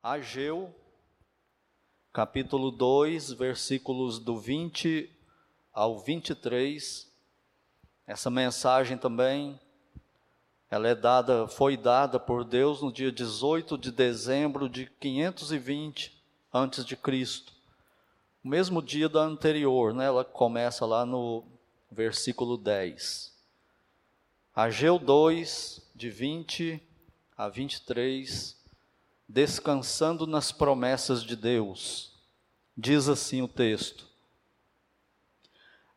Ageu, capítulo 2, versículos do 20 ao 23. Essa mensagem também ela é dada, foi dada por Deus no dia 18 de dezembro de 520 antes de Cristo. O mesmo dia da anterior, né? Ela começa lá no versículo 10. Ageu 2 de 20 a 23 descansando nas promessas de Deus. Diz assim o texto: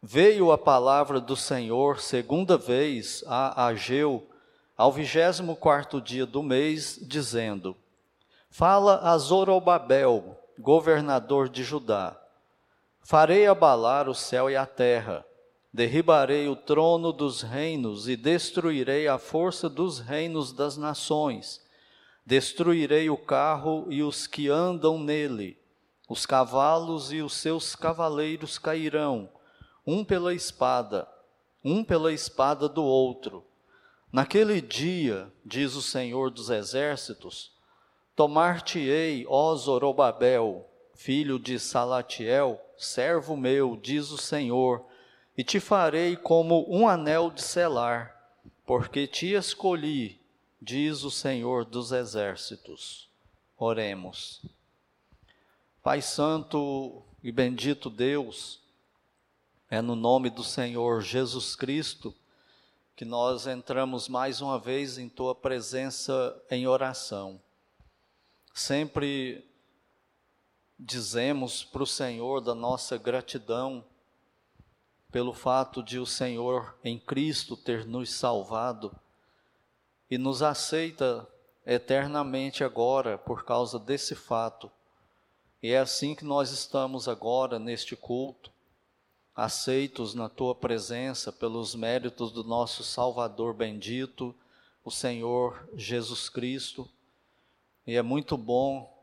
Veio a palavra do Senhor segunda vez a Ageu, ao vigésimo quarto dia do mês, dizendo: Fala a Zorobabel, governador de Judá: Farei abalar o céu e a terra, derribarei o trono dos reinos e destruirei a força dos reinos das nações Destruirei o carro e os que andam nele, os cavalos e os seus cavaleiros cairão, um pela espada, um pela espada do outro. Naquele dia, diz o Senhor dos Exércitos, tomar-te-ei, ó Zorobabel, filho de Salatiel, servo meu, diz o Senhor, e te farei como um anel de selar, porque te escolhi diz o Senhor dos Exércitos. Oremos. Pai Santo e bendito Deus, é no nome do Senhor Jesus Cristo que nós entramos mais uma vez em Tua presença em oração. Sempre dizemos para o Senhor da nossa gratidão pelo fato de o Senhor em Cristo ter nos salvado e nos aceita eternamente agora por causa desse fato. E é assim que nós estamos agora neste culto, aceitos na tua presença pelos méritos do nosso Salvador bendito, o Senhor Jesus Cristo. E é muito bom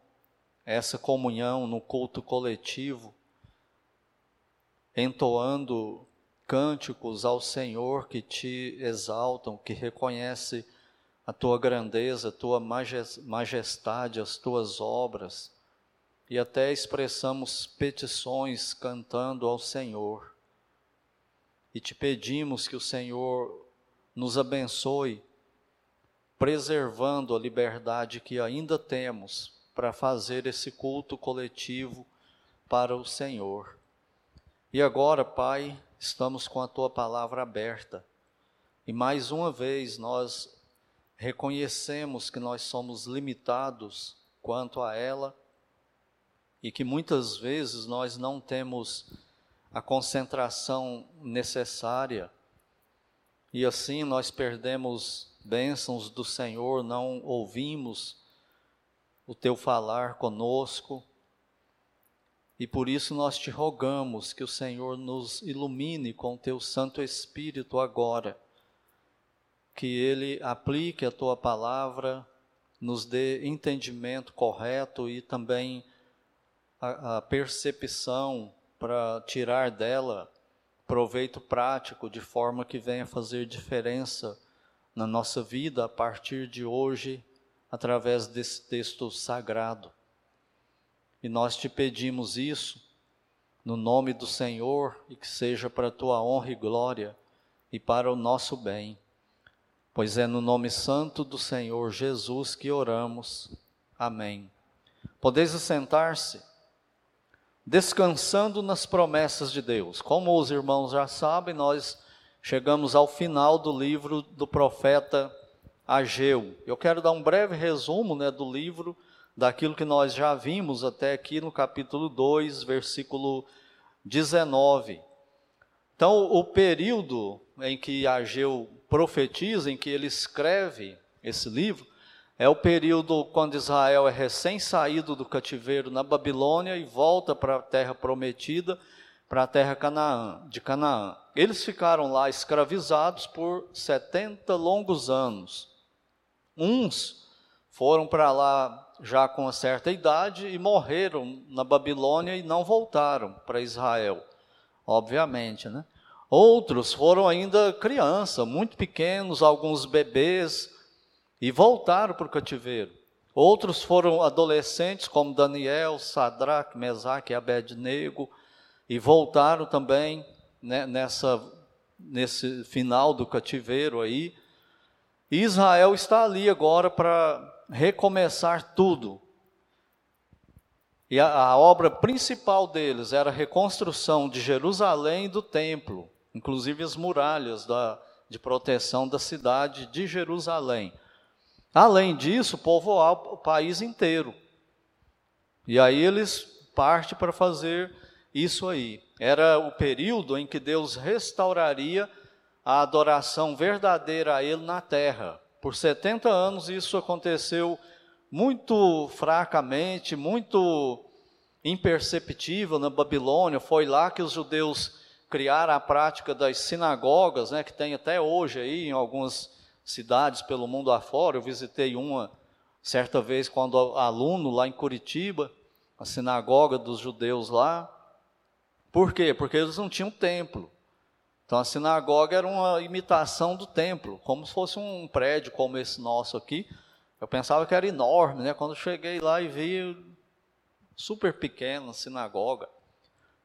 essa comunhão no culto coletivo, entoando cânticos ao Senhor que te exaltam, que reconhece a tua grandeza, a tua majestade, as tuas obras, e até expressamos petições cantando ao Senhor. E te pedimos que o Senhor nos abençoe, preservando a liberdade que ainda temos para fazer esse culto coletivo para o Senhor. E agora, Pai, estamos com a tua palavra aberta. E mais uma vez nós reconhecemos que nós somos limitados quanto a ela e que muitas vezes nós não temos a concentração necessária e assim nós perdemos bênçãos do Senhor, não ouvimos o teu falar conosco. E por isso nós te rogamos que o Senhor nos ilumine com o teu Santo Espírito agora que Ele aplique a tua palavra, nos dê entendimento correto e também a, a percepção para tirar dela proveito prático, de forma que venha fazer diferença na nossa vida a partir de hoje, através desse texto sagrado. E nós te pedimos isso no nome do Senhor e que seja para a tua honra e glória e para o nosso bem pois é no nome santo do Senhor Jesus que oramos. Amém. Podeis sentar-se, descansando nas promessas de Deus. Como os irmãos já sabem, nós chegamos ao final do livro do profeta Ageu. Eu quero dar um breve resumo né, do livro, daquilo que nós já vimos até aqui no capítulo 2, versículo 19. Então, o período em que Ageu profetiza, em que ele escreve esse livro, é o período quando Israel é recém-saído do cativeiro na Babilônia e volta para a terra prometida, para a terra Canaã, de Canaã. Eles ficaram lá escravizados por 70 longos anos. Uns foram para lá já com uma certa idade e morreram na Babilônia e não voltaram para Israel, obviamente, né? Outros foram ainda crianças, muito pequenos, alguns bebês, e voltaram para o cativeiro. Outros foram adolescentes, como Daniel, Sadraque, Mesaque e Abednego, e voltaram também né, nessa, nesse final do cativeiro aí. Israel está ali agora para recomeçar tudo. E a, a, obra principal deles era a reconstrução de Jerusalém e do templo, inclusive as muralhas da, de proteção da cidade de Jerusalém. Além disso, povoar o país inteiro. E aí eles partem para fazer isso aí. Era o período em que Deus restauraria a adoração verdadeira a Ele na terra. Por 70 anos isso aconteceu muito fracamente, muito imperceptível na Babilônia. Foi lá que os judeus criaram a prática das sinagogas, né, que tem até hoje aí em algumas cidades pelo mundo afora. Eu visitei uma certa vez quando aluno lá em Curitiba, a sinagoga dos judeus lá. Por quê? Porque eles não tinham templo. Então a sinagoga era uma imitação do templo, como se fosse um prédio como esse nosso aqui. Eu pensava que era enorme, né? Quando cheguei lá e vi super pequena sinagoga.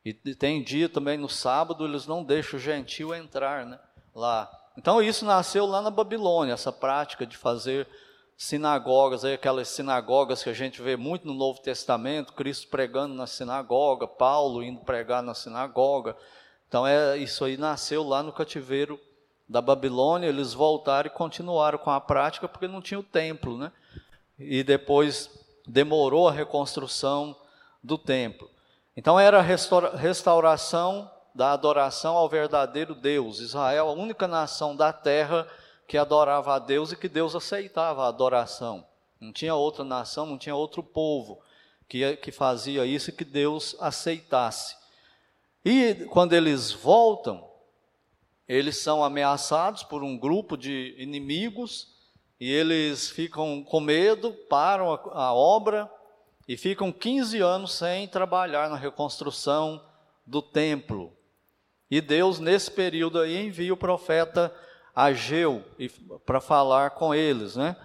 E tem dia também no sábado eles não deixam o gentil entrar, né? Lá. Então isso nasceu lá na Babilônia, essa prática de fazer sinagogas, aí aquelas sinagogas que a gente vê muito no Novo Testamento, Cristo pregando na sinagoga, Paulo indo pregar na sinagoga. Então é isso aí nasceu lá no cativeiro da Babilônia, eles voltaram e continuaram com a prática porque não tinha o templo, né? E depois demorou a reconstrução do templo. Então era a restauração da adoração ao verdadeiro Deus. Israel, a única nação da terra que adorava a Deus e que Deus aceitava a adoração. Não tinha outra nação, não tinha outro povo que, que fazia isso e que Deus aceitasse. E quando eles voltam, eles são ameaçados por um grupo de inimigos e eles ficam com medo, param a, a obra e ficam 15 anos sem trabalhar na reconstrução do templo. E Deus, nesse período aí, envia o profeta Ageu para falar com eles, né?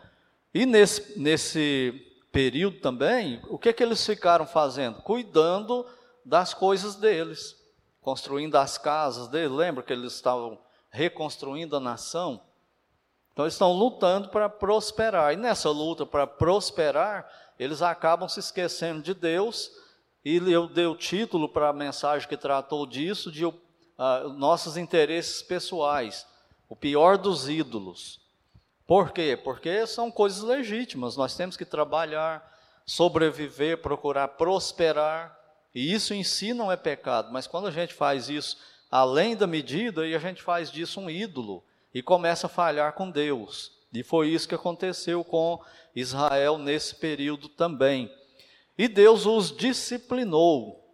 E nesse, nesse período também, o que, que eles ficaram fazendo? Cuidando das coisas deles construindo as casas dele. Lembra que eles estavam reconstruindo a nação? Então eles estão lutando para prosperar. E nessa luta para prosperar, eles acabam se esquecendo de Deus. E eu dei o título para a mensagem que tratou disso, de uh, nossos interesses pessoais. O pior dos ídolos. Por quê? Porque são coisas legítimas. Nós temos que trabalhar, sobreviver, procurar prosperar. E isso em si não é pecado, mas quando a gente faz isso além da medida, e a gente faz disso um ídolo e começa a falhar com Deus. E foi isso que aconteceu com Israel nesse período também. E Deus os disciplinou.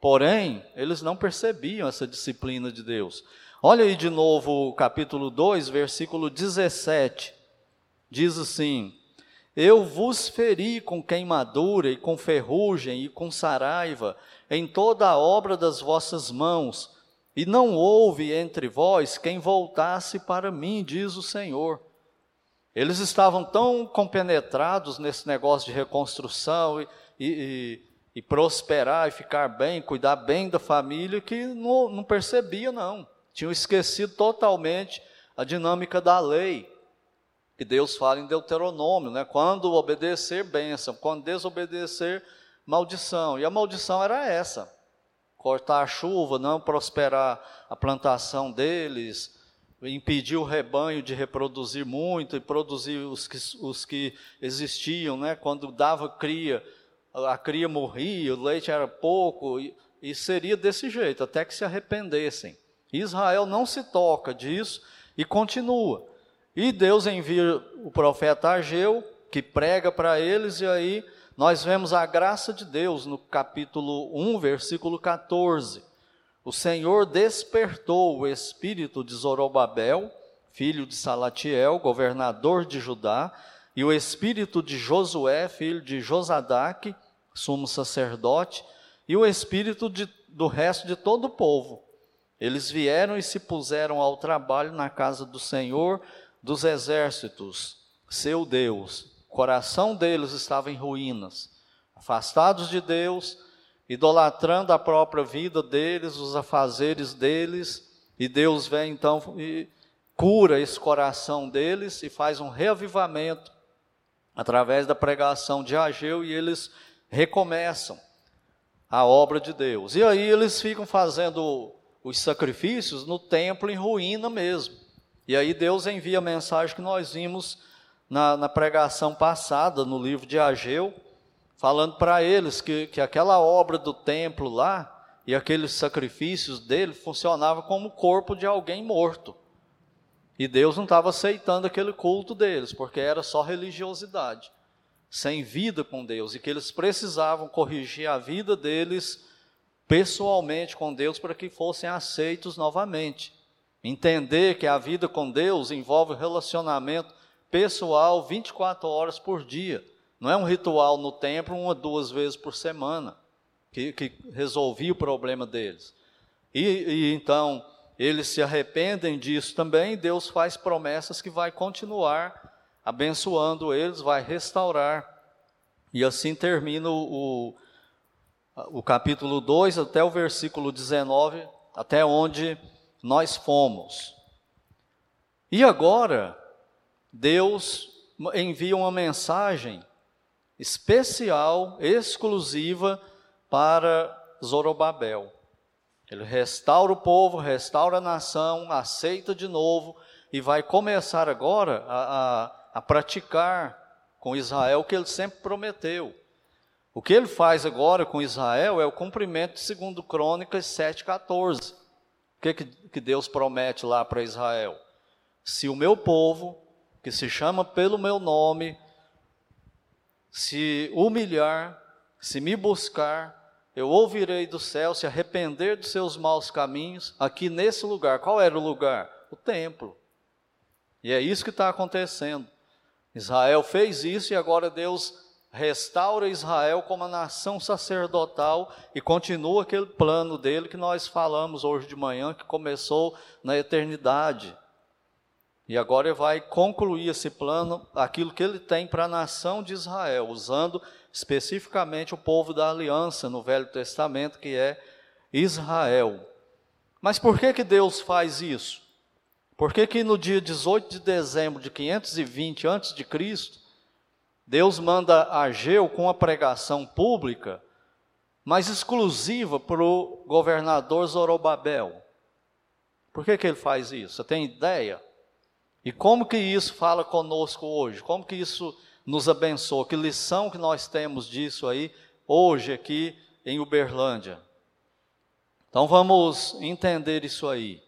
Porém, eles não percebiam essa disciplina de Deus. Olha aí de novo o capítulo 2, versículo 17. Diz assim: eu vos feri com queimadura e com ferrugem e com saraiva em toda a obra das vossas mãos, e não houve entre vós quem voltasse para mim, diz o Senhor. Eles estavam tão compenetrados nesse negócio de reconstrução e, e, e prosperar e ficar bem, cuidar bem da família, que não, não percebia, não. Tinham esquecido totalmente a dinâmica da lei que Deus fala em Deuteronômio, né? Quando obedecer, bênção, quando desobedecer, maldição. E a maldição era essa: cortar a chuva, não prosperar a plantação deles, impedir o rebanho de reproduzir muito e produzir os que, os que existiam, né? Quando dava cria, a cria morria, o leite era pouco, e, e seria desse jeito, até que se arrependessem. Israel não se toca disso e continua. E Deus envia o profeta Ageu, que prega para eles, e aí nós vemos a graça de Deus no capítulo 1, versículo 14. O Senhor despertou o espírito de Zorobabel, filho de Salatiel, governador de Judá, e o espírito de Josué, filho de Josadaque, sumo sacerdote, e o espírito de, do resto de todo o povo. Eles vieram e se puseram ao trabalho na casa do Senhor, dos exércitos, seu Deus, coração deles estava em ruínas, afastados de Deus, idolatrando a própria vida deles, os afazeres deles, e Deus vem então e cura esse coração deles e faz um reavivamento através da pregação de Ageu e eles recomeçam a obra de Deus. E aí eles ficam fazendo os sacrifícios no templo em ruína mesmo. E aí Deus envia a mensagem que nós vimos na, na pregação passada, no livro de Ageu, falando para eles que, que aquela obra do templo lá e aqueles sacrifícios dele funcionava como o corpo de alguém morto. E Deus não estava aceitando aquele culto deles, porque era só religiosidade, sem vida com Deus, e que eles precisavam corrigir a vida deles pessoalmente com Deus para que fossem aceitos novamente. Entender que a vida com Deus envolve relacionamento pessoal 24 horas por dia. Não é um ritual no templo uma, duas vezes por semana que, que resolvia o problema deles. E, e então eles se arrependem disso também, Deus faz promessas que vai continuar abençoando eles, vai restaurar. E assim termina o, o, capítulo 2 até o versículo 19, até onde nós fomos. E agora, Deus envia uma mensagem especial, exclusiva para Zorobabel. Ele restaura o povo, restaura a nação, aceita de novo e vai começar agora a, a, a praticar com Israel o que ele sempre prometeu. O que ele faz agora com Israel é o cumprimento de 2 Crônicas 7,14. O que, que Deus promete lá para Israel? Se o meu povo, que se chama pelo meu nome, se humilhar, se me buscar, eu ouvirei do céu, se arrepender dos seus maus caminhos, aqui nesse lugar. Qual era o lugar? O templo. E é isso que está acontecendo. Israel fez isso e agora Deus restaura Israel como a nação sacerdotal e continua aquele plano dele que nós falamos hoje de manhã, que começou na eternidade. E agora ele vai concluir esse plano, aquilo que ele tem para a nação de Israel, usando especificamente o povo da aliança no Velho Testamento, que é Israel. Mas por que, que Deus faz isso? Por que, que no dia 18 de dezembro de 520 a.C., Deus manda Ageu com uma pregação pública, mas exclusiva para o governador Zorobabel? Por que, que ele faz isso? Você tem ideia? E como que isso fala conosco hoje? Como que isso nos abençoa. Que lição que nós temos disso aí hoje aqui em Uberlândia. Então vamos entender isso aí.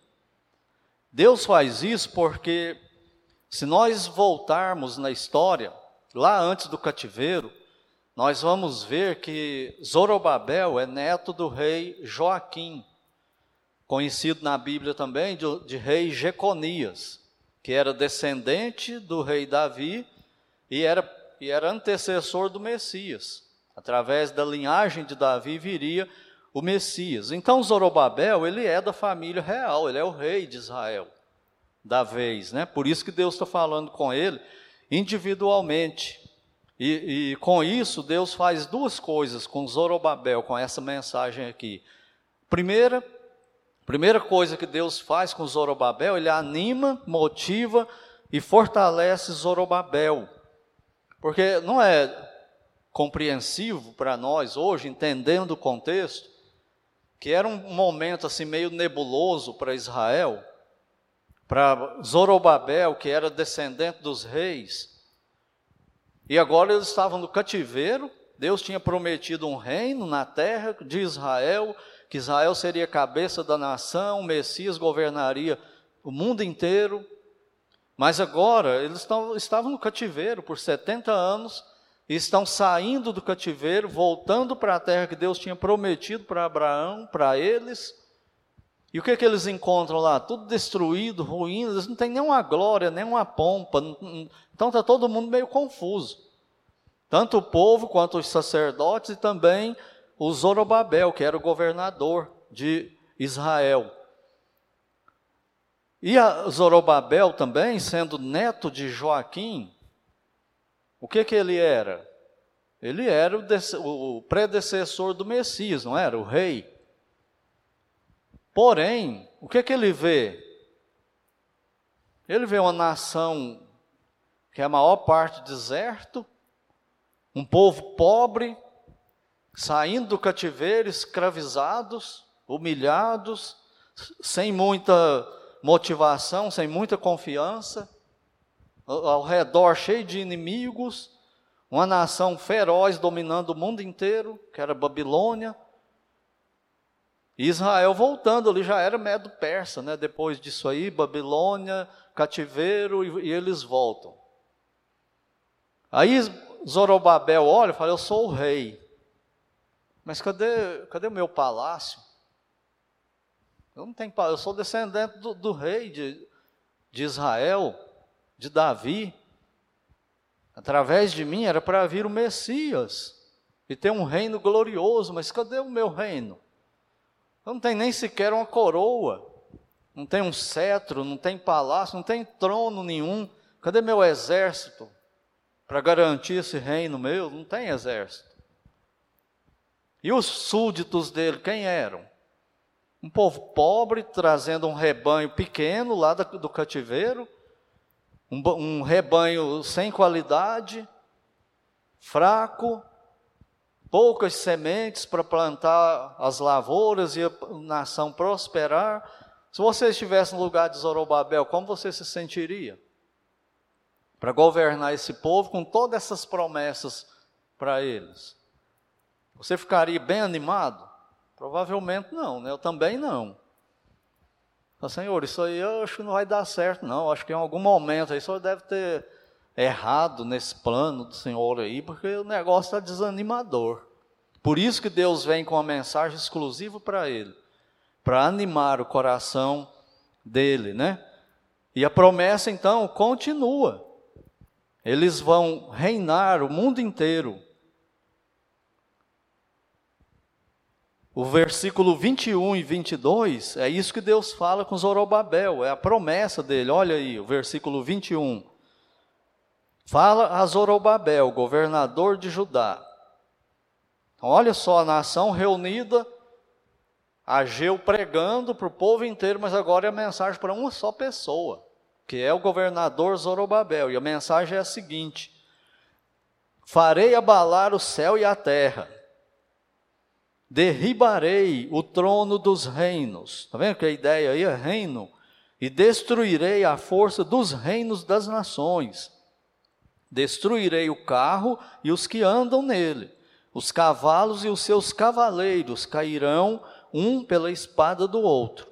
Deus faz isso porque se nós voltarmos na história, lá antes do cativeiro, nós vamos ver que Zorobabel é neto do rei Joaquim, conhecido na Bíblia também de, de rei Jeconias, que era descendente do rei Davi e era, e era antecessor do Messias. Através da linhagem de Davi viria o Messias. Então Zorobabel, ele é da família real, ele é o rei de Israel da vez, né? Por isso que Deus está falando com ele individualmente. E, e, com isso, Deus faz duas coisas com Zorobabel, com essa mensagem aqui. Primeira, primeira coisa que Deus faz com Zorobabel, ele anima, motiva e fortalece Zorobabel. Porque não é compreensivo para nós hoje, entendendo o contexto, que era um momento assim meio nebuloso para Israel, para Zorobabel, que era descendente dos reis, e agora eles estavam no cativeiro, Deus tinha prometido um reino na terra de Israel, que Israel seria cabeça da nação, o Messias governaria o mundo inteiro, mas agora eles estão, estavam no cativeiro por 70 anos e estão saindo do cativeiro, voltando para a terra que Deus tinha prometido para Abraão, para eles. E o que, é que eles encontram lá? Tudo destruído, ruínas, eles não têm nenhuma glória, nenhuma pompa. Então está todo mundo meio confuso. Tanto o povo quanto os sacerdotes e também o Zorobabel, que era o governador de Israel. E Zorobabel também, sendo neto de Joaquim, o que que ele era? Ele era o, o predecessor do Messias, não era? O rei. Porém, o que que ele vê? Ele vê uma nação que é a maior parte deserto, um povo pobre, saindo do cativeiro, escravizados, humilhados, sem muita motivação, sem muita confiança, ao redor cheio de inimigos, uma nação feroz dominando o mundo inteiro, que era Babilônia. Israel voltando ali já era medo persa, né? Depois disso aí, Babilônia, cativeiro e, e eles voltam. Aí Zorobabel olha e fala: Eu sou o rei. Mas cadê, cadê o meu palácio? Eu não tenho eu sou descendente do, do rei de, de Israel, de Davi. Através de mim era para vir o Messias e ter um reino glorioso, mas cadê o meu reino? Eu não tenho nem sequer uma coroa, não tem um cetro, não tem palácio, não tem trono nenhum. Cadê meu exército para garantir esse reino meu? Não tem exército. E os súditos dele, quem eram? Um povo pobre trazendo um rebanho pequeno lá do cativeiro, um, rebanho sem qualidade, fraco, poucas sementes para plantar as lavouras e a nação prosperar. Se você estivesse no lugar de Zorobabel, como você se sentiria? Para governar esse povo com todas essas promessas para eles. Você ficaria bem animado? Provavelmente não, né? Eu também não. Senhor, isso aí eu acho que não vai dar certo, não. Acho que em algum momento aí o Senhor deve ter errado nesse plano do Senhor aí, porque o negócio está desanimador. Por isso que Deus vem com uma mensagem exclusiva para ele, para animar o coração dele, né? E a promessa então continua. Eles vão reinar o mundo inteiro O versículo 21 e 22 é isso que Deus fala com Zorobabel, é a promessa dele. Olha aí, o versículo 21. Fala a Zorobabel, governador de Judá. Então, olha só a nação reunida, Ageu pregando para o povo inteiro, mas agora é a mensagem para uma só pessoa, que é o governador Zorobabel. E a mensagem é a seguinte: Farei abalar o céu e a terra derribarei o trono dos reinos. Está vendo que a ideia aí é reino? E destruirei a força dos reinos das nações. Destruirei o carro e os que andam nele. Os cavalos e os seus cavaleiros cairão um pela espada do outro.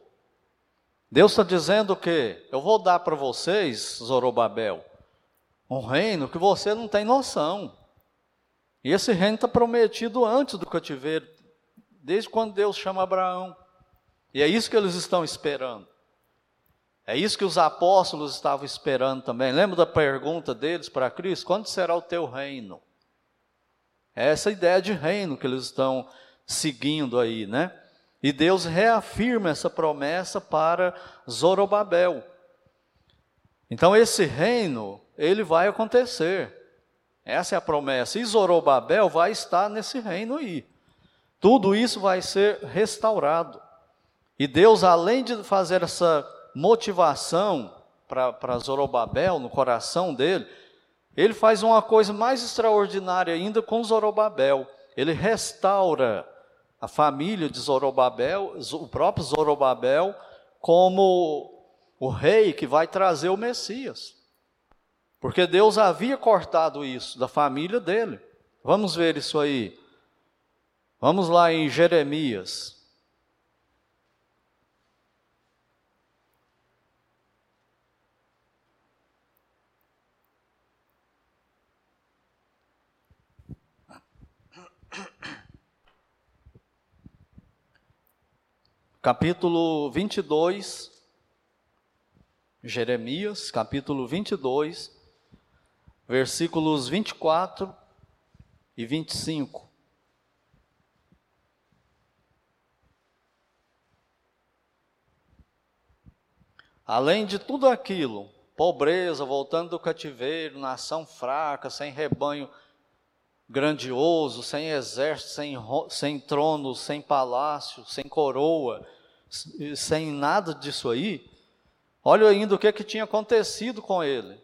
Deus está dizendo que eu vou dar para vocês, Zorobabel, um reino que você não tem noção. E esse reino está prometido antes do cativeiro desde quando Deus chama Abraão. E é isso que eles estão esperando. É isso que os apóstolos estavam esperando também. Lembra da pergunta deles para Cristo? Quando será o teu reino? É essa ideia de reino que eles estão seguindo aí, né? E Deus reafirma essa promessa para Zorobabel. Então esse reino, ele vai acontecer. Essa é a promessa. E Zorobabel vai estar nesse reino aí. Tudo isso vai ser restaurado. E Deus, além de fazer essa motivação para Zorobabel no coração dele, ele faz uma coisa mais extraordinária ainda com Zorobabel. Ele restaura a família de Zorobabel, o próprio Zorobabel, como o rei que vai trazer o Messias. Porque Deus havia cortado isso da família dele. Vamos ver isso aí. Vamos lá em Jeremias. Capítulo 22, Jeremias, capítulo 22, versículos 24 e 25. Além de tudo aquilo, pobreza, voltando do cativeiro, nação fraca, sem rebanho grandioso, sem exército, sem, sem trono, sem palácio, sem coroa, sem nada disso aí. Olha ainda o que, que tinha acontecido com ele,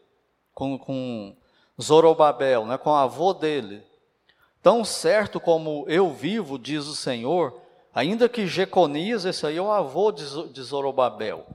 com, com Zorobabel, né, com o avô dele. Tão certo como eu vivo, diz o Senhor, ainda que Jeconias, esse aí é o avô de Zorobabel,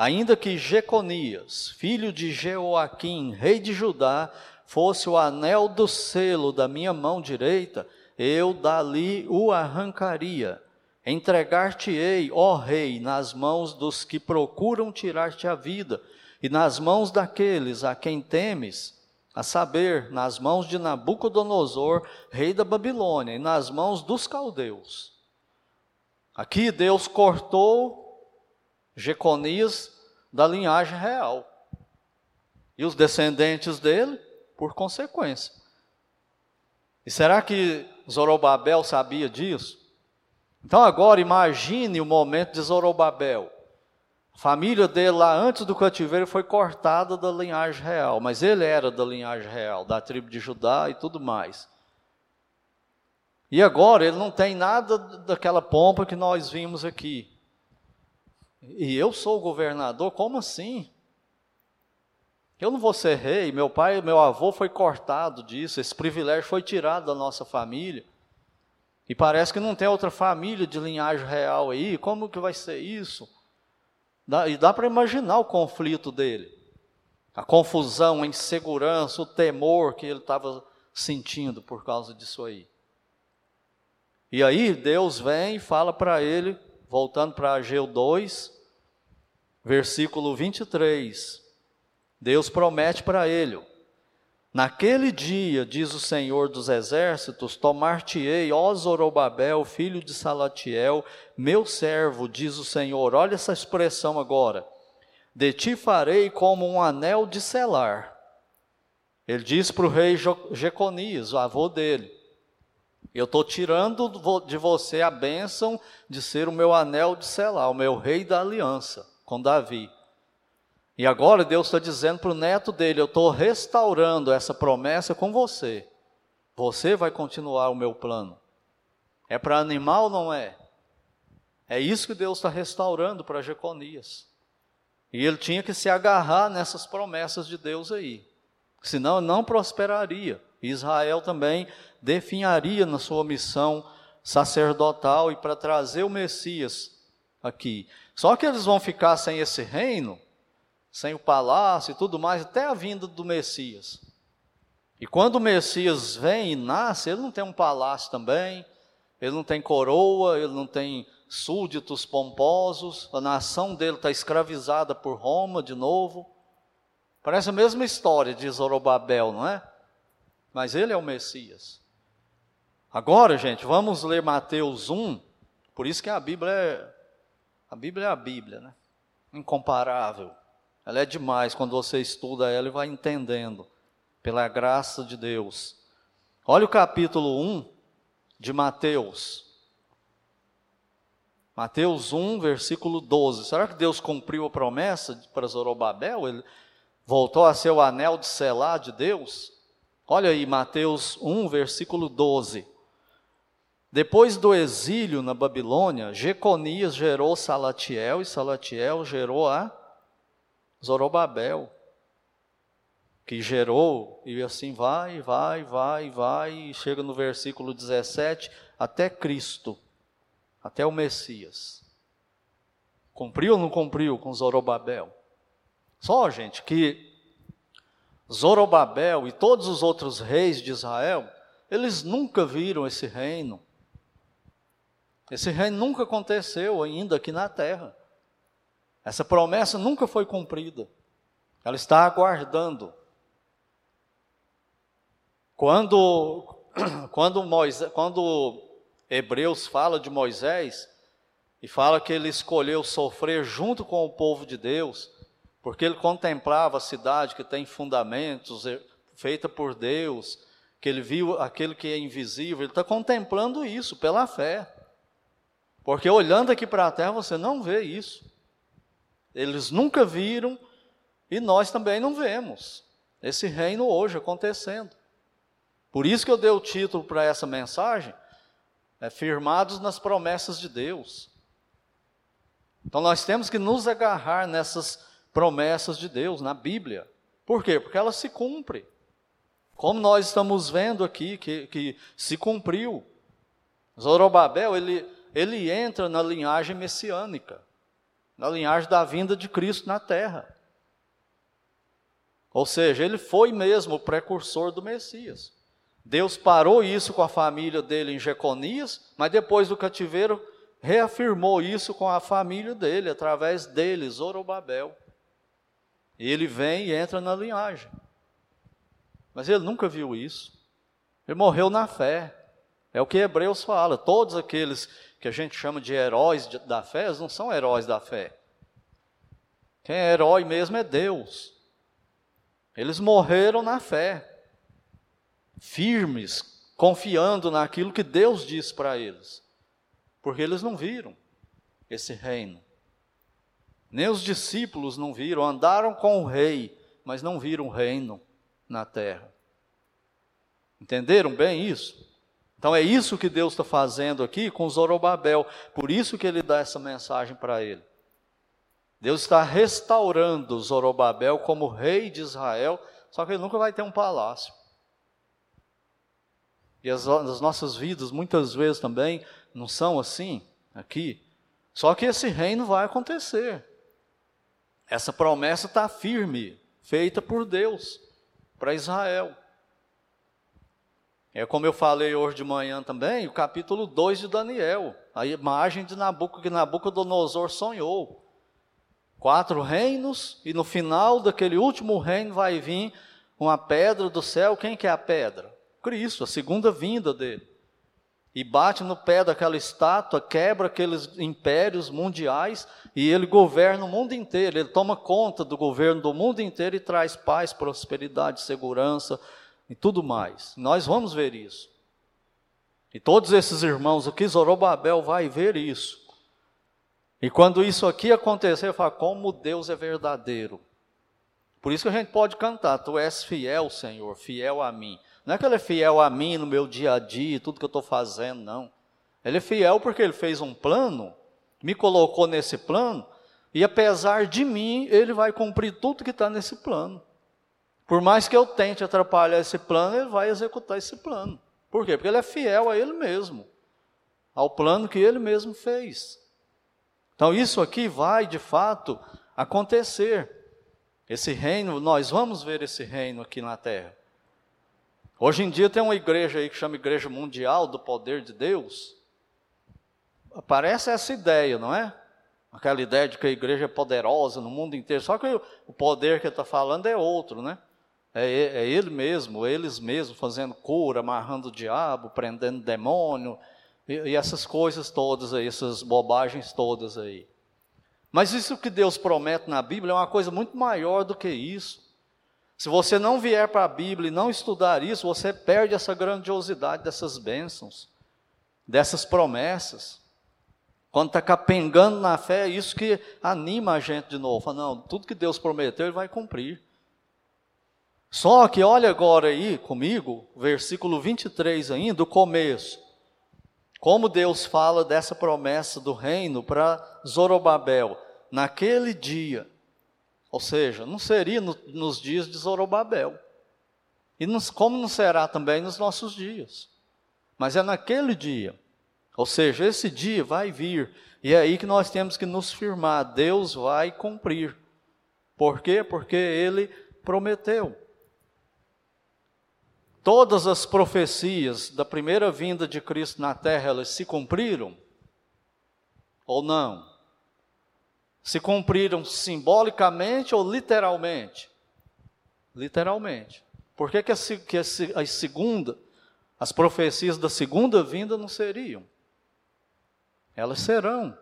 ainda que Jeconias, filho de Jeoaquim, rei de Judá, fosse o anel do selo da minha mão direita, eu dali o arrancaria. Entregar-te-ei, ó rei, nas mãos dos que procuram tirar-te a vida, e nas mãos daqueles a quem temes, a saber, nas mãos de Nabucodonosor, rei da Babilônia, e nas mãos dos caldeus. Aqui Deus cortou Jeconias da linhagem real. E os descendentes dele por consequência. E será que Zorobabel sabia disso? Então agora imagine o momento de Zorobabel. A família dele lá antes do cativeiro foi cortada da linhagem real, mas ele era da linhagem real, da tribo de Judá e tudo mais. E agora ele não tem nada daquela pompa que nós vimos aqui. E eu sou o governador, como assim? Eu não vou ser rei, meu pai, meu avô foi cortado disso, esse privilégio foi tirado da nossa família. E parece que não tem outra família de linhagem real aí, como que vai ser isso? Dá, e dá para imaginar o conflito dele. A confusão, a insegurança, o temor que ele estava sentindo por causa disso aí. E aí Deus vem e fala para ele, voltando para Ageu 2, versículo 23. Deus promete para ele: Naquele dia, diz o Senhor dos Exércitos, tomar-te-ei, ó Zorobabel, filho de Salatiel, meu servo, diz o Senhor. Olha essa expressão agora. De ti farei como um anel de selar. Ele diz para o rei Jeconias, o avô dele: Eu estou tirando de você a bênção de ser o meu anel de selar, o meu rei da aliança com Davi. E agora Deus está dizendo para o neto dele: Eu estou restaurando essa promessa com você. Você vai continuar o meu plano. É para animal ou não é? É isso que Deus está restaurando para Jeconias. E ele tinha que se agarrar nessas promessas de Deus aí. Senão não prosperaria. Israel também definharia na sua missão sacerdotal e para trazer o Messias aqui. Só que eles vão ficar sem esse reino sem o palácio e tudo mais, até a vinda do Messias. E quando o Messias vem e nasce, ele não tem um palácio também, ele não tem coroa, ele não tem súditos pomposos, a nação dele está escravizada por Roma de novo. Parece a mesma história de Zorobabel, não é? Mas ele é o Messias. Agora, gente, vamos ler Mateus 1, por isso que a Bíblia é a Bíblia é a Bíblia, né? Incomparável. Ela é demais quando você estuda ela e vai entendendo, pela graça de Deus. Olha o capítulo 1 de Mateus. Mateus 1, versículo 12. Será que Deus cumpriu a promessa para Zorobabel? Ele voltou a ser o anel de selar de Deus? Olha aí, Mateus 1, versículo 12. Depois do exílio na Babilônia, Jeconias gerou Salatiel e Salatiel gerou a Zorobabel, que gerou, e assim vai, vai, vai, vai, e chega no versículo 17, até Cristo, até o Messias. Cumpriu ou não cumpriu com Zorobabel? Só, gente, que Zorobabel e todos os outros reis de Israel, eles nunca viram esse reino. Esse reino nunca aconteceu ainda aqui na terra. Essa promessa nunca foi cumprida. Ela está aguardando. Quando, quando, Moisés, quando Hebreus fala de Moisés, e fala que ele escolheu sofrer junto com o povo de Deus, porque ele contemplava a cidade que tem fundamentos, é, feita por Deus, que ele viu aquele que é invisível, ele está contemplando isso pela fé. Porque olhando aqui para a terra, você não vê isso. Eles nunca viram E nós também não vemos esse reino hoje acontecendo. Por isso que eu dei o título para essa mensagem, é, firmados nas promessas de Deus. Então nós temos que nos agarrar nessas promessas de Deus na Bíblia. Por quê? Porque elas se cumprem. Como nós estamos vendo aqui que, que se cumpriu. Zorobabel, ele, ele entra na linhagem messiânica, na linhagem da vinda de Cristo na terra. Ou seja, ele foi mesmo o precursor do Messias. Deus parou isso com a família dele em Jeconias, mas depois do cativeiro reafirmou isso com a família dele, através dele, Zorobabel. Ele vem e entra na linhagem. Mas ele nunca viu isso. Ele morreu na fé. É o que Hebreus fala. Todos aqueles que a gente chama de heróis da fé, eles não são heróis da fé. Quem é herói mesmo é Deus. Eles morreram na fé, firmes, confiando naquilo que Deus disse para eles porque eles não viram esse reino. Nem os discípulos não viram, andaram com o rei, mas não viram o reino na terra. Entenderam bem isso? Então é isso que Deus está fazendo aqui com Zorobabel, por isso que ele dá essa mensagem para ele. Deus está restaurando Zorobabel como rei de Israel, só que ele nunca vai ter um palácio. E as, as nossas vidas, muitas vezes também, não são assim aqui. Só que esse reino vai acontecer. Essa promessa está firme, feita por Deus para Israel. É como eu falei hoje de manhã também, o capítulo 2 de Daniel, a imagem de Nabucodonosor que Nabucodonosor sonhou. Quatro reinos, e no final daquele último reino vai vir uma pedra do céu. Quem que é a pedra? Cristo, a segunda vinda dele e bate no pé daquela estátua, quebra aqueles impérios mundiais e ele governa o mundo inteiro, ele toma conta do governo do mundo inteiro e traz paz, prosperidade, segurança e tudo mais. Nós vamos ver isso. E todos esses irmãos aqui, Zorobabel vai ver isso. E quando isso aqui acontecer, fala como Deus é verdadeiro. Por isso que a gente pode cantar: Tu és fiel, Senhor, fiel a mim. Não é que ele é fiel a mim no meu dia a dia, tudo que eu estou fazendo, não. Ele é fiel porque ele fez um plano, me colocou nesse plano, e apesar de mim, ele vai cumprir tudo que está nesse plano. Por mais que eu tente atrapalhar esse plano, ele vai executar esse plano. Por quê? Porque ele é fiel a ele mesmo, ao plano que ele mesmo fez. Então, isso aqui vai, de fato, acontecer. Esse reino, nós vamos ver esse reino aqui na terra. Hoje em dia tem uma igreja aí que chama Igreja Mundial do Poder de Deus. Parece essa ideia, não é? Aquela ideia de que a igreja é poderosa no mundo inteiro. Só que o poder que ele está falando é outro, né? É, é, ele mesmo, eles mesmos fazendo cura, amarrando o diabo, prendendo demônio, e, e essas coisas todas aí, essas bobagens todas aí. Mas isso que Deus promete na Bíblia é uma coisa muito maior do que isso. Se você não vier para a Bíblia e não estudar isso, você perde essa grandiosidade dessas bênçãos, dessas promessas. Quando está capengando na fé, é isso que anima a gente de novo. Fala, não, tudo que Deus prometeu, Ele vai cumprir. Só que olha agora aí comigo, versículo 23 ainda, do começo. Como Deus fala dessa promessa do reino para Zorobabel. Naquele dia, ou seja, não seria no, nos dias de Zorobabel. E nos, como não será também nos nossos dias. Mas é naquele dia. Ou seja, esse dia vai vir. E é aí que nós temos que nos firmar. Deus vai cumprir. Por quê? Porque Ele prometeu. Todas as profecias da primeira vinda de Cristo na terra, elas se cumpriram? Ou não? Se cumpriram simbolicamente ou literalmente? Literalmente. Por que, que, a, que a, a segunda, as profecias da segunda vinda não seriam? Elas serão.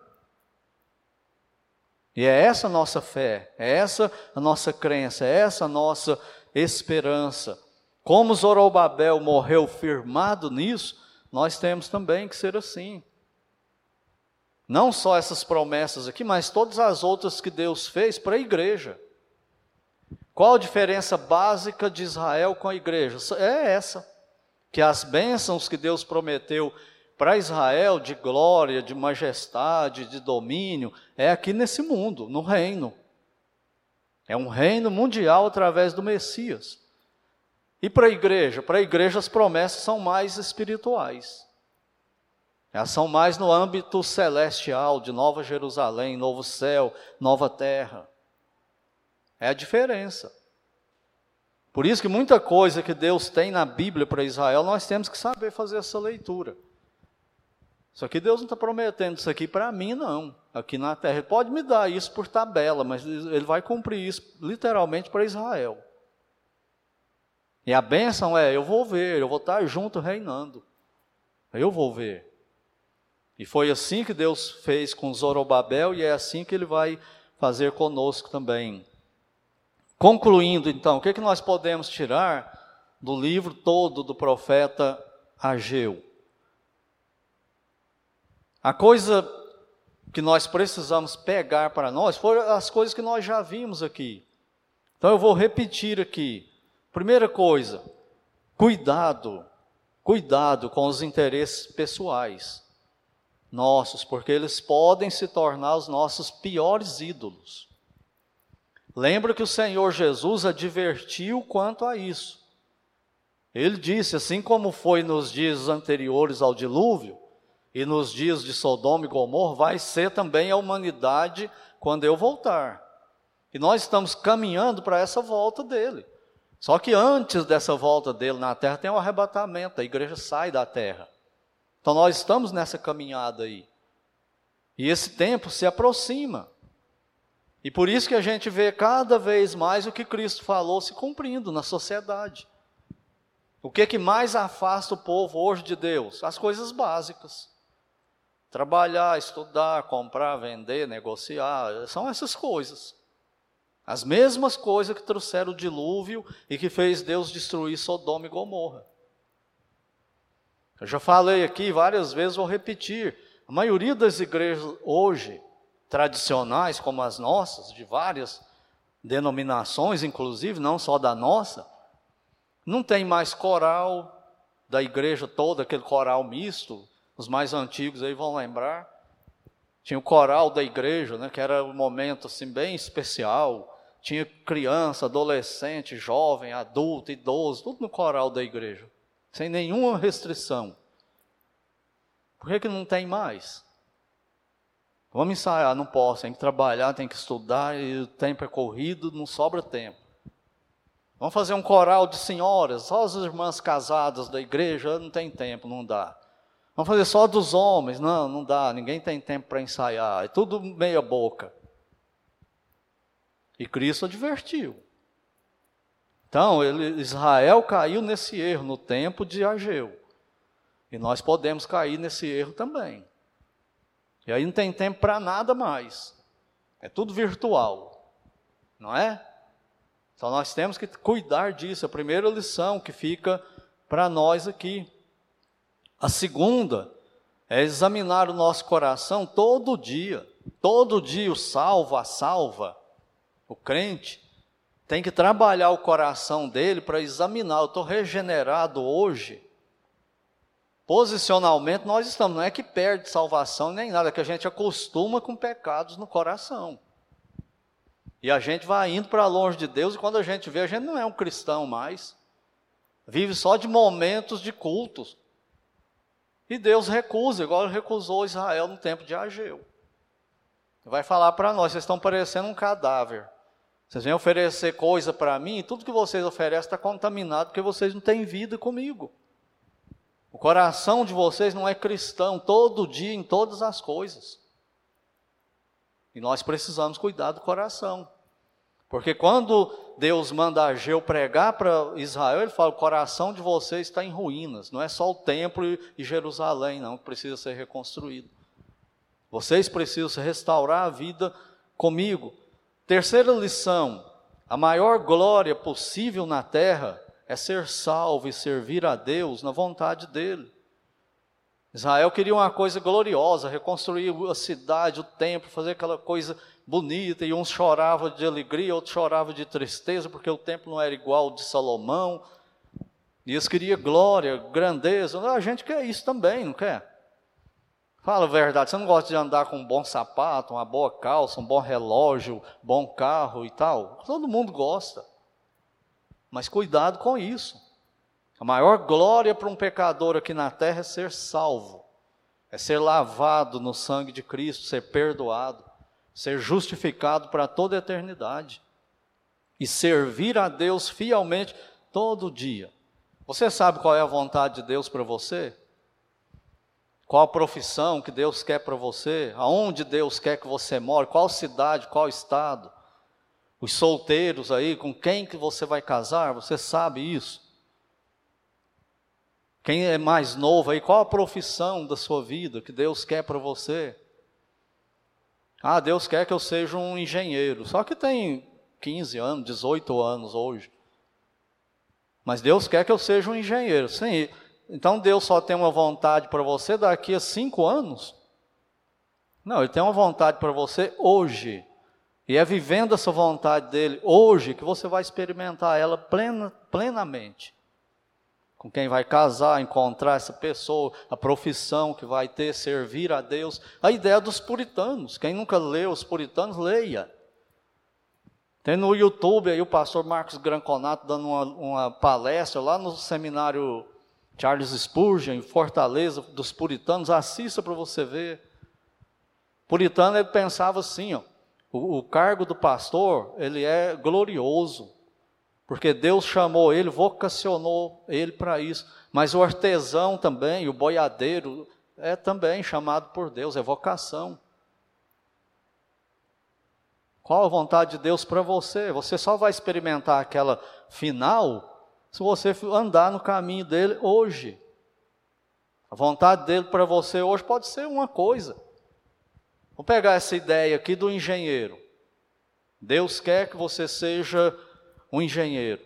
E é essa a nossa fé, é essa a nossa crença, é essa a nossa esperança. Como Zorobabel morreu firmado nisso, nós temos também que ser assim. Não só essas promessas aqui, mas todas as outras que Deus fez para a igreja. Qual a diferença básica de Israel com a igreja? É essa: que as bênçãos que Deus prometeu para Israel de glória, de majestade, de domínio, é aqui nesse mundo, no reino. É um reino mundial através do Messias. E para a igreja? Para a igreja as promessas são mais espirituais. Elas são mais no âmbito celestial, de Nova Jerusalém, novo céu, nova terra. É a diferença. Por isso que muita coisa que Deus tem na Bíblia para Israel, nós temos que saber fazer essa leitura. Só que Deus não está prometendo isso aqui para mim, não. Aqui na terra. Ele pode me dar isso por tabela, mas Ele vai cumprir isso literalmente para Israel. E a bênção é: eu vou ver, eu vou estar junto reinando. Eu vou ver. E foi assim que Deus fez com Zorobabel e é assim que ele vai fazer conosco também. Concluindo, então, o que, é que nós podemos tirar do livro todo do profeta Ageu? A coisa que nós precisamos pegar para nós foram as coisas que nós já vimos aqui. Então eu vou repetir aqui. Primeira coisa, cuidado, cuidado com os interesses pessoais nossos, porque eles podem se tornar os nossos piores ídolos. Lembra que o Senhor Jesus advertiu quanto a isso. Ele disse: assim como foi nos dias anteriores ao dilúvio, e nos dias de Sodoma e Gomorra, vai ser também a humanidade quando eu voltar. E nós estamos caminhando para essa volta dele. Só que antes dessa volta dele na terra tem o um arrebatamento, a igreja sai da terra. Então nós estamos nessa caminhada aí. E esse tempo se aproxima. E por isso que a gente vê cada vez mais o que Cristo falou se cumprindo na sociedade. O que é que mais afasta o povo hoje de Deus? As coisas básicas. Trabalhar, estudar, comprar, vender, negociar, são essas coisas. As mesmas coisas que trouxeram o dilúvio e que fez Deus destruir Sodoma e Gomorra. Eu já falei aqui várias vezes, vou repetir. A maioria das igrejas hoje, tradicionais como as nossas, de várias denominações, inclusive, não só da nossa, não tem mais coral da igreja toda, aquele coral misto. Os mais antigos aí vão lembrar. Tinha o coral da igreja, né, que era um momento assim bem especial tinha criança, adolescente, jovem, adulto, idoso, tudo no coral da igreja, sem nenhuma restrição. Por que, que não tem mais? Vamos ensaiar, não posso, tem que trabalhar, tem que estudar, e o tempo é corrido, não sobra tempo. Vamos fazer um coral de senhoras, só as irmãs casadas da igreja, não tem tempo, não dá. Vamos fazer só dos homens, não, não dá, ninguém tem tempo para ensaiar, é tudo meia boca. E Cristo advertiu. Então, ele, Israel caiu nesse erro no tempo de Ageu. E nós podemos cair nesse erro também. E aí não tem tempo para nada mais. É tudo virtual. Não é? Então nós temos que cuidar disso. A primeira lição que fica para nós aqui. A segunda é examinar o nosso coração todo dia. Todo dia o salva, a salva o crente, tem que trabalhar o coração dele para examinar. Eu estou regenerado hoje. Posicionalmente, nós estamos. Não é que perde salvação nem nada, é que a gente acostuma com pecados no coração. E a gente vai indo para longe de Deus, e quando a gente vê, a gente não é um cristão mais. Vive só de momentos de cultos. E Deus recusa, igual recusou Israel no tempo de Ageu. Vai falar para nós: vocês estão parecendo um cadáver. Vocês vêm oferecer coisa para mim, e tudo que vocês oferecem está contaminado, porque vocês não têm vida comigo. O coração de vocês não é cristão todo dia, em todas as coisas. E nós precisamos cuidar do coração. Porque quando Deus manda Ageu pregar para Israel, ele fala: o coração de vocês está em ruínas. Não é só o templo e Jerusalém, não, que precisa ser reconstruído. Vocês precisam restaurar a vida comigo. Terceira lição: a maior glória possível na terra é ser salvo e servir a Deus na vontade dele. Israel queria uma coisa gloriosa, reconstruir a cidade, o templo, fazer aquela coisa bonita, e uns choravam de alegria, outros choravam de tristeza, porque o templo não era igual ao de Salomão, e eles queriam glória, grandeza. A gente quer isso também, não quer? Fala a verdade, você não gosta de andar com um bom sapato, uma boa calça, um bom relógio, bom carro e tal? Todo mundo gosta. Mas cuidado com isso. A maior glória para um pecador aqui na terra é ser salvo, é ser lavado no sangue de Cristo, ser perdoado, ser justificado para toda a eternidade e servir a Deus fielmente todo dia. Você sabe qual é a vontade de Deus para você? Qual a profissão que Deus quer para você? Aonde Deus quer que você more? Qual cidade, qual estado? Os solteiros aí, com quem que você vai casar? Você sabe isso? Quem é mais novo aí, qual a profissão da sua vida que Deus quer para você? Ah, Deus quer que eu seja um engenheiro. Só que tem 15 anos, 18 anos hoje. Mas Deus quer que eu seja um engenheiro. Sim, então Deus só tem uma vontade para você daqui a cinco anos? Não, Ele tem uma vontade para você hoje. E é vivendo essa vontade dele hoje que você vai experimentar ela plena, plenamente. Com quem vai casar, encontrar essa pessoa, a profissão que vai ter, servir a Deus. A ideia dos puritanos. Quem nunca leu os puritanos, leia. Tem no YouTube aí o pastor Marcos Granconato dando uma, uma palestra lá no seminário Charles Spurgeon, Fortaleza, dos puritanos, assista para você ver. Puritano, ele pensava assim, ó, o, o cargo do pastor, ele é glorioso, porque Deus chamou ele, vocacionou ele para isso. Mas o artesão também, o boiadeiro, é também chamado por Deus, é vocação. Qual a vontade de Deus para você? Você só vai experimentar aquela final se você andar no caminho dele hoje. A vontade dele para você hoje pode ser uma coisa. Vamos pegar essa ideia aqui do engenheiro. Deus quer que você seja um engenheiro.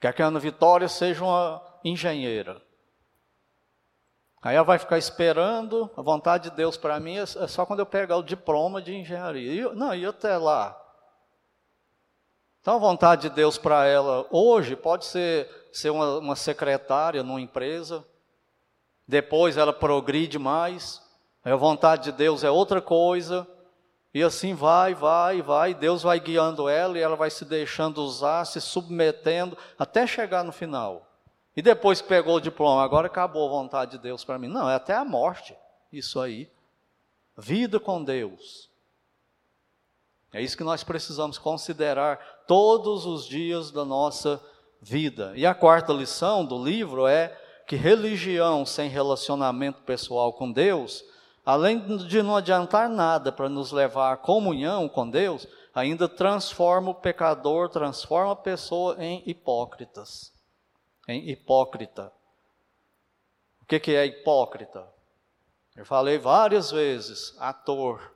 Quer que a Ana Vitória seja uma engenheira. Aí ela vai ficar esperando, a vontade de Deus para mim é, é só quando eu pegar o diploma de engenharia. E, não, e até lá? Então a vontade de Deus para ela hoje pode ser ser uma, uma secretária numa empresa, depois ela progride mais, a vontade de Deus é outra coisa, e assim vai, vai, vai, Deus vai guiando ela e ela vai se deixando usar, se submetendo, até chegar no final. E depois que pegou o diploma, agora acabou a vontade de Deus para mim. Não, é até a morte, isso aí. Vida com Deus. É isso que nós precisamos considerar todos os dias da nossa vida. E a quarta lição do livro é que religião sem relacionamento pessoal com Deus, além de não adiantar nada para nos levar à comunhão com Deus, ainda transforma o pecador, transforma a pessoa em hipócritas em hipócrita. O que, que é hipócrita? Eu falei várias vezes, ator.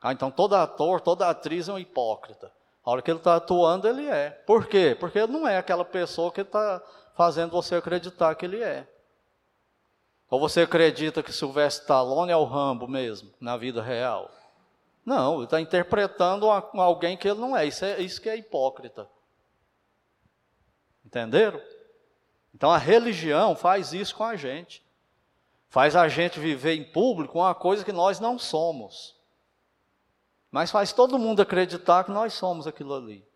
Ah, então todo ator, toda atriz é um hipócrita. A hora que ele está atuando, ele é. Por quê? Porque ele não é aquela pessoa que está fazendo você acreditar que ele é. Ou você acredita que Sylvester Stallone é o Rambo mesmo, na vida real? Não, ele está interpretando alguém que ele não é. Isso, é. isso que é hipócrita. Entenderam? Então a religião faz isso com a gente. Faz a gente viver em público uma coisa que nós não somos. Mas faz todo mundo acreditar que nós somos aquilo ali.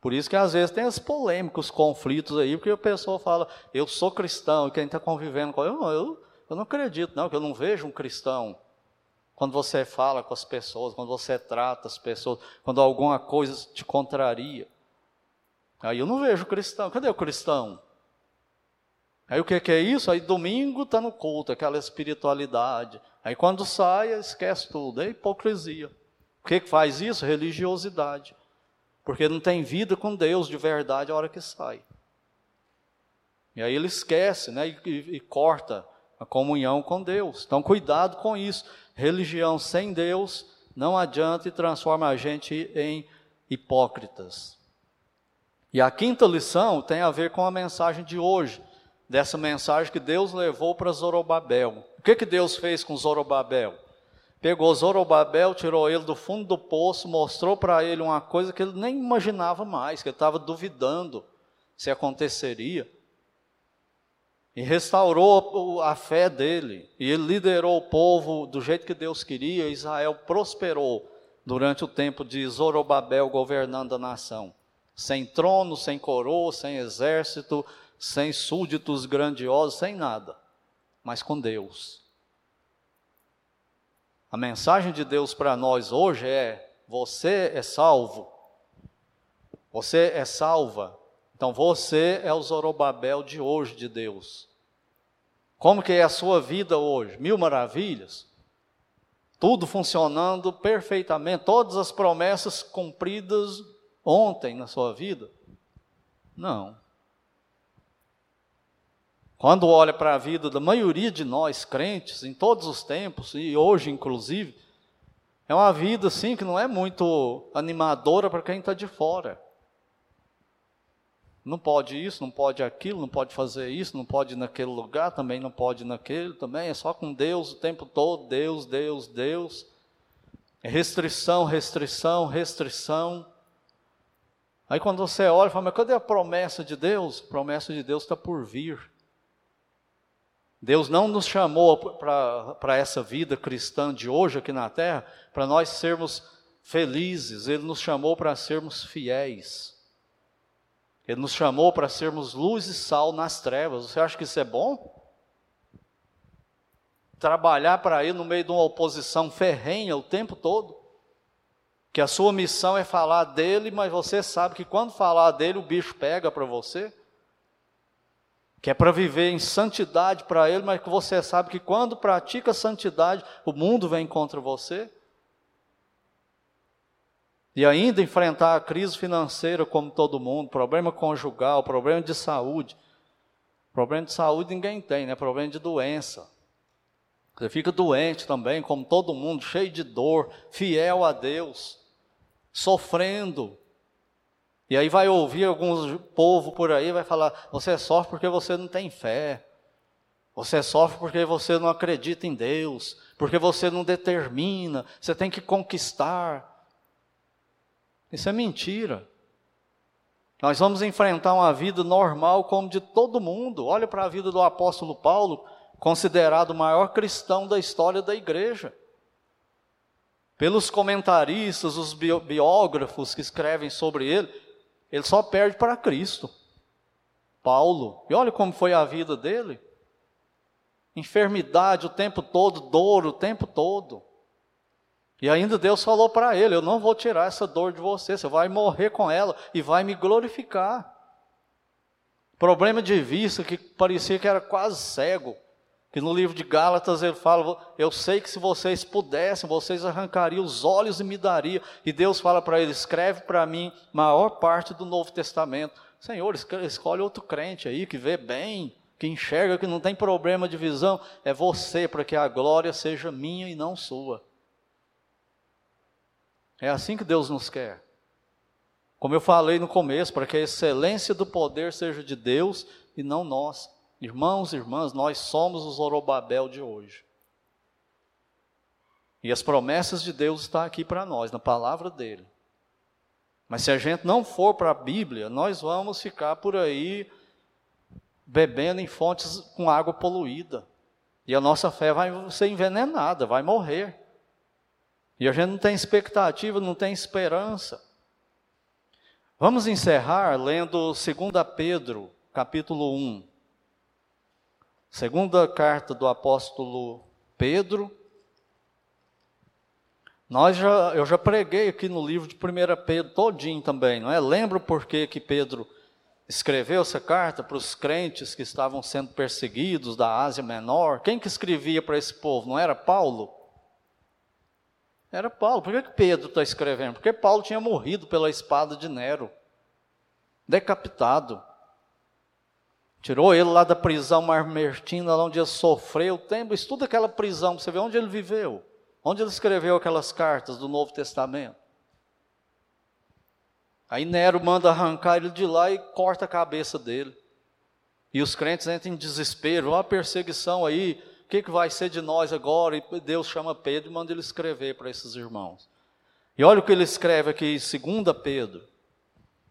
Por isso que às vezes tem as polêmicas, os conflitos aí, porque a pessoa fala, eu sou cristão, e quem está convivendo com eu, eu, eu não acredito, não, que eu não vejo um cristão. Quando você fala com as pessoas, quando você trata as pessoas, quando alguma coisa te contraria. Aí eu não vejo cristão. Cadê o cristão? Aí o que, que é isso? Aí domingo está no culto, aquela espiritualidade. Aí quando sai, esquece tudo. É hipocrisia. O que, faz isso? Religiosidade. Porque não tem vida com Deus de verdade a hora que sai. E aí ele esquece né, e, e, e corta a comunhão com Deus. Então, cuidado com isso. Religião sem Deus não adianta e transforma a gente em hipócritas. E a quinta lição tem a ver com a mensagem de hoje, dessa mensagem que Deus levou para Zorobabel. O que, que Deus fez com Zorobabel? Pegou Zorobabel, tirou ele do fundo do poço, mostrou para ele uma coisa que ele nem imaginava mais, que ele estava duvidando se aconteceria. E restaurou a fé dele, e ele liderou o povo do jeito que Deus queria, Israel prosperou durante o tempo de Zorobabel governando a nação. Sem trono, sem coroa, sem exército, sem súditos grandiosos, sem nada, mas com Deus. A mensagem de Deus para nós hoje é: você é salvo, você é salva, então você é o Zorobabel de hoje de Deus. Como que é a sua vida hoje? Mil maravilhas? tudo funcionando perfeitamente, todas as promessas cumpridas ontem na sua vida? Não. Quando olha para a vida da maioria de nós crentes, em todos os tempos, e hoje inclusive, é uma vida assim que não é muito animadora para quem está de fora. Não pode isso, não pode aquilo, não pode fazer isso, não pode ir naquele lugar, também não pode ir naquele, também é só com Deus o tempo todo, Deus, Deus, Deus. É restrição, restrição, restrição. Aí quando você olha, fala, mas cadê a promessa de Deus? A promessa de Deus está por vir. Deus não nos chamou para essa vida cristã de hoje aqui na terra, para nós sermos felizes, Ele nos chamou para sermos fiéis. Ele nos chamou para sermos luz e sal nas trevas. Você acha que isso é bom? Trabalhar para Ele no meio de uma oposição ferrenha o tempo todo? Que a sua missão é falar dele, mas você sabe que quando falar dele o bicho pega para você? Que é para viver em santidade para Ele, mas que você sabe que quando pratica santidade o mundo vem contra você? E ainda enfrentar a crise financeira como todo mundo, problema conjugal, problema de saúde. Problema de saúde ninguém tem, né? Problema de doença. Você fica doente também, como todo mundo, cheio de dor, fiel a Deus, sofrendo. E aí vai ouvir alguns povo por aí, vai falar: você sofre porque você não tem fé. Você sofre porque você não acredita em Deus, porque você não determina, você tem que conquistar. Isso é mentira. Nós vamos enfrentar uma vida normal como de todo mundo. Olha para a vida do apóstolo Paulo, considerado o maior cristão da história da igreja. Pelos comentaristas, os biógrafos que escrevem sobre ele, ele só perde para Cristo. Paulo. E olha como foi a vida dele. Enfermidade o tempo todo, dor o tempo todo. E ainda Deus falou para ele: Eu não vou tirar essa dor de você, você vai morrer com ela e vai me glorificar. Problema de vista que parecia que era quase cego. Que no livro de Gálatas ele fala: Eu sei que se vocês pudessem, vocês arrancariam os olhos e me dariam. E Deus fala para ele: Escreve para mim maior parte do Novo Testamento. Senhor, escolhe outro crente aí que vê bem, que enxerga que não tem problema de visão. É você, para que a glória seja minha e não sua. É assim que Deus nos quer. Como eu falei no começo, para que a excelência do poder seja de Deus e não nós. Irmãos e irmãs, nós somos os Zorobabel de hoje. E as promessas de Deus estão aqui para nós, na palavra dele. Mas se a gente não for para a Bíblia, nós vamos ficar por aí bebendo em fontes com água poluída. E a nossa fé vai ser envenenada, vai morrer. E a gente não tem expectativa, não tem esperança. Vamos encerrar lendo 2 Pedro, capítulo 1. Segunda carta do apóstolo Pedro. Nós já, eu já preguei aqui no livro de 1 Pedro todinho também, não é? Lembra por que Pedro escreveu essa carta para os crentes que estavam sendo perseguidos da Ásia Menor? Quem que escrevia para esse povo? Não era Paulo? Era Paulo. Por que, que Pedro está escrevendo? Porque Paulo tinha morrido pela espada de Nero, decapitado. Tirou ele lá da prisão marmertina, lá onde ele sofreu. Tempo, estuda aquela prisão, você vê onde ele viveu. Onde ele escreveu aquelas cartas do Novo Testamento. Aí Nero manda arrancar ele de lá e corta a cabeça dele. E os crentes entram em desespero, olha a perseguição aí, que, que vai ser de nós agora? E Deus chama Pedro e manda ele escrever para esses irmãos. E olha o que ele escreve aqui em 2 Pedro,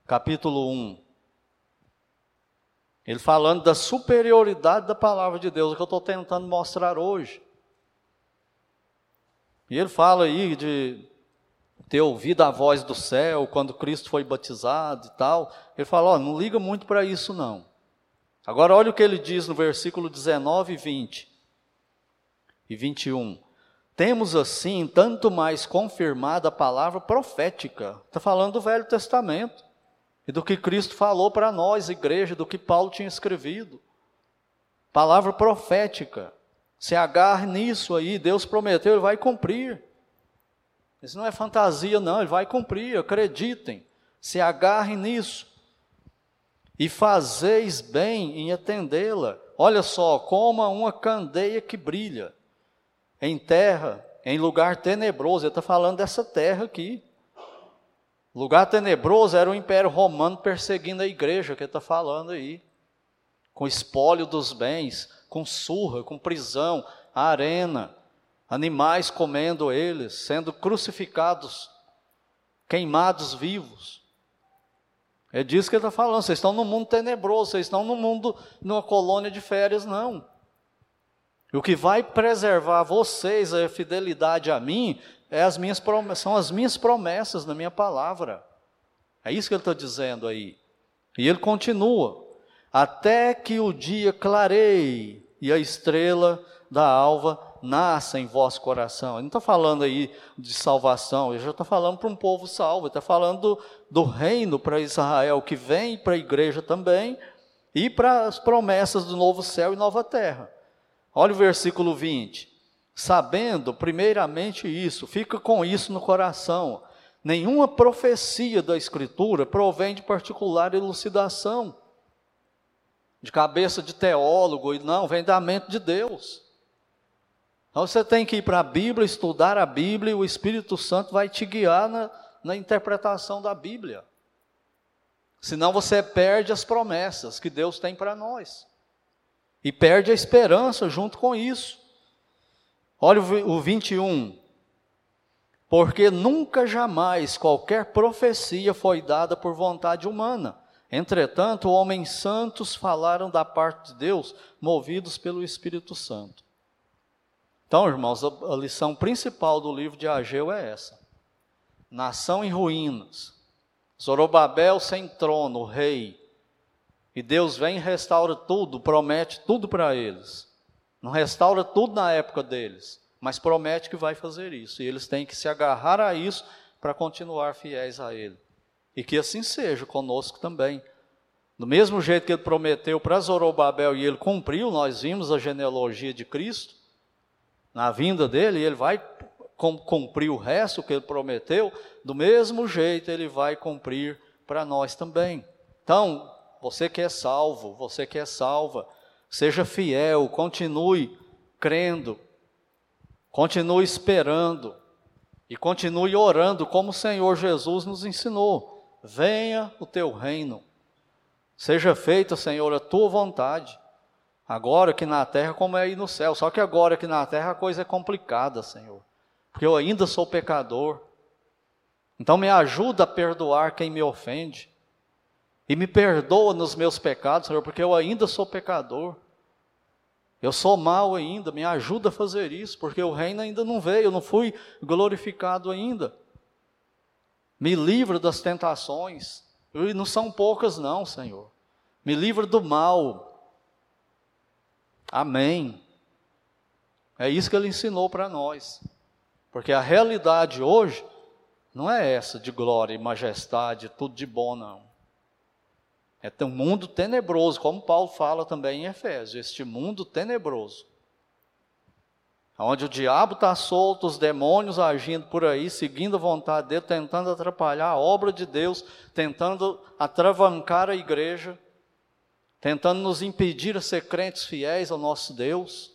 capítulo 1. Ele falando da superioridade da palavra de Deus, o que eu estou tentando mostrar hoje. E ele fala aí de ter ouvido a voz do céu quando Cristo foi batizado e tal. Ele fala: ó, não liga muito para isso não. Agora olha o que ele diz no versículo 19 e 20 e 21. Temos assim tanto mais confirmada a palavra profética. Está falando do Velho Testamento e do que Cristo falou para nós, igreja, do que Paulo tinha escrevido. Palavra profética. Se agarre nisso aí, Deus prometeu, ele vai cumprir. Isso não é fantasia, não, ele vai cumprir, acreditem. Se agarrem nisso. E fazeis bem em atendê-la. Olha só, como uma candeia que brilha em terra, em lugar tenebroso. Ele está falando dessa terra aqui. Lugar tenebroso era o Império Romano perseguindo a igreja, que está falando aí. Com espólio dos bens, com surra, com prisão, arena, animais comendo eles, sendo crucificados, queimados vivos. É disso que ele está falando. Vocês estão no mundo tenebroso, vocês estão no mundo, numa colônia de férias, não. E o que vai preservar vocês, a fidelidade a mim, é as minhas são as minhas promessas na minha palavra. É isso que ele está dizendo aí. E ele continua: até que o dia clareie e a estrela da alva nasça em vosso coração. Ele não está falando aí de salvação, ele já está falando para um povo salvo, ele está falando do, do reino para Israel, que vem para a igreja também, e para as promessas do novo céu e nova terra. Olha o versículo 20. Sabendo, primeiramente, isso, fica com isso no coração. Nenhuma profecia da Escritura provém de particular elucidação, de cabeça de teólogo, não, vem da mente de Deus. Então você tem que ir para a Bíblia, estudar a Bíblia, e o Espírito Santo vai te guiar na, na interpretação da Bíblia. Senão você perde as promessas que Deus tem para nós. E perde a esperança junto com isso. Olha o 21. Porque nunca jamais qualquer profecia foi dada por vontade humana. Entretanto, homens santos falaram da parte de Deus, movidos pelo Espírito Santo. Então, irmãos, a, lição principal do livro de Ageu é essa: nação em ruínas, Zorobabel sem trono, rei, e Deus vem e restaura tudo, promete tudo para eles. Não restaura tudo na época deles, mas promete que vai fazer isso. E eles têm que se agarrar a isso para continuar fiéis a Ele. E que assim seja conosco também. Do mesmo jeito que ele prometeu para Zorobabel e ele cumpriu, nós vimos a genealogia de Cristo, na vinda dele, ele vai cumprir o resto que ele prometeu, do mesmo jeito ele vai cumprir para nós também. Então, você que é salvo, você que é salva, seja fiel, continue crendo, continue esperando e continue orando como o Senhor Jesus nos ensinou. Venha o teu reino, seja feita, Senhor, a tua vontade, agora que na terra como é aí no céu. Só que agora que na terra a coisa é complicada, Senhor, porque eu ainda sou pecador. Então me ajuda a perdoar quem me ofende. E me perdoa nos meus pecados, Senhor, porque eu ainda sou pecador. Eu sou mal ainda, me ajuda a fazer isso, porque o reino ainda não veio, eu não fui glorificado ainda. Me livra das tentações, e não são poucas, não, Senhor. Me livra do mal. Amém. É isso que ele ensinou para nós. Porque a realidade hoje não é essa de glória e majestade, tudo de bom, não. É um mundo tenebroso, como Paulo fala também em Efésios, este mundo tenebroso. Onde o diabo está solto, os demônios agindo por aí, seguindo a vontade dele, tentando atrapalhar a obra de Deus, tentando atravancar a igreja, tentando nos impedir a ser crentes fiéis ao nosso Deus,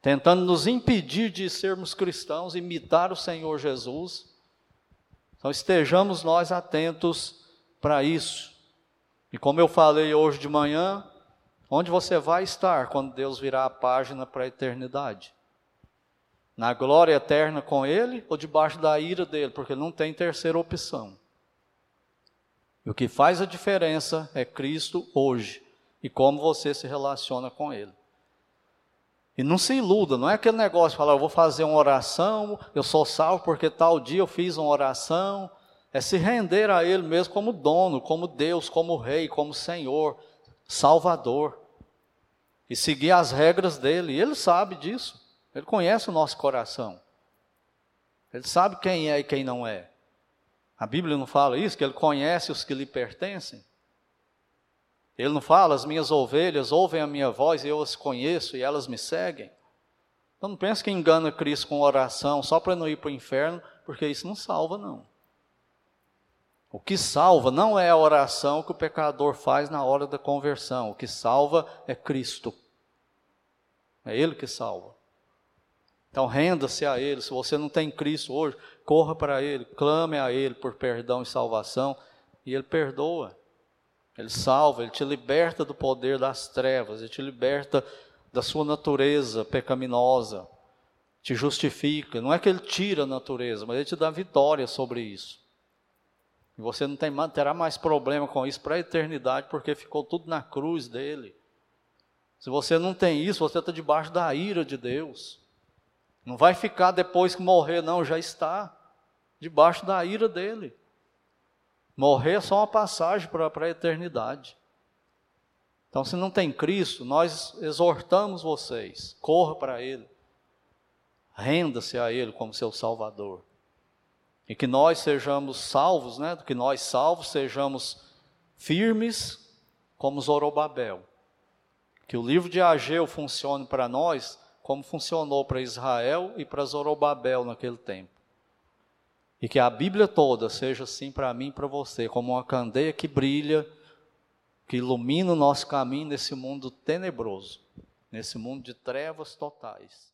tentando nos impedir de sermos cristãos, imitar o Senhor Jesus. Então estejamos nós atentos para isso. E como eu falei hoje de manhã, Onde você vai estar quando Deus virar a página para a eternidade? Na glória eterna com Ele ou debaixo da ira dele? Porque não tem terceira opção. E o que faz a diferença é Cristo hoje e como você se relaciona com Ele. E não se iluda, não é aquele negócio de falar, eu vou fazer uma oração, eu sou salvo porque tal dia eu fiz uma oração. É se render a Ele mesmo como dono, como Deus, como Rei, como Senhor, Salvador. E seguir as regras dele. E Ele sabe disso. Ele conhece o nosso coração. Ele sabe quem é e quem não é. A Bíblia não fala isso, que Ele conhece os que lhe pertencem. Ele não fala, as minhas ovelhas ouvem a minha voz e eu as conheço e elas me seguem. Então não pense que engana Cristo com oração só para não ir para o inferno, porque isso não salva, não. O que salva não é a oração que o pecador faz na hora da conversão. O que salva é Cristo. É Ele que salva. Então renda-se a Ele. Se você não tem Cristo hoje, corra para Ele, clame a Ele por perdão e salvação, e Ele perdoa. Ele salva, ele te liberta do poder das trevas, ele te liberta da sua natureza pecaminosa, te justifica. Não é que ele tira a natureza, mas ele te dá vitória sobre isso. E você não tem, terá mais problema com isso para a eternidade, porque ficou tudo na cruz dele. Se você não tem isso, você está debaixo da ira de Deus. Não vai ficar depois que morrer, não, já está debaixo da ira dele. Morrer é só uma passagem para a eternidade. Então, se não tem Cristo, nós exortamos vocês, corra para Ele, renda-se a Ele como seu Salvador. E que nós sejamos salvos, né? Que nós salvos sejamos firmes como Zorobabel. Que o livro de Ageu funcione para nós como funcionou para Israel e para Zorobabel naquele tempo. E que a Bíblia toda seja assim para mim e para você, como uma candeia que brilha, que ilumina o nosso caminho nesse mundo tenebroso, nesse mundo de trevas totais.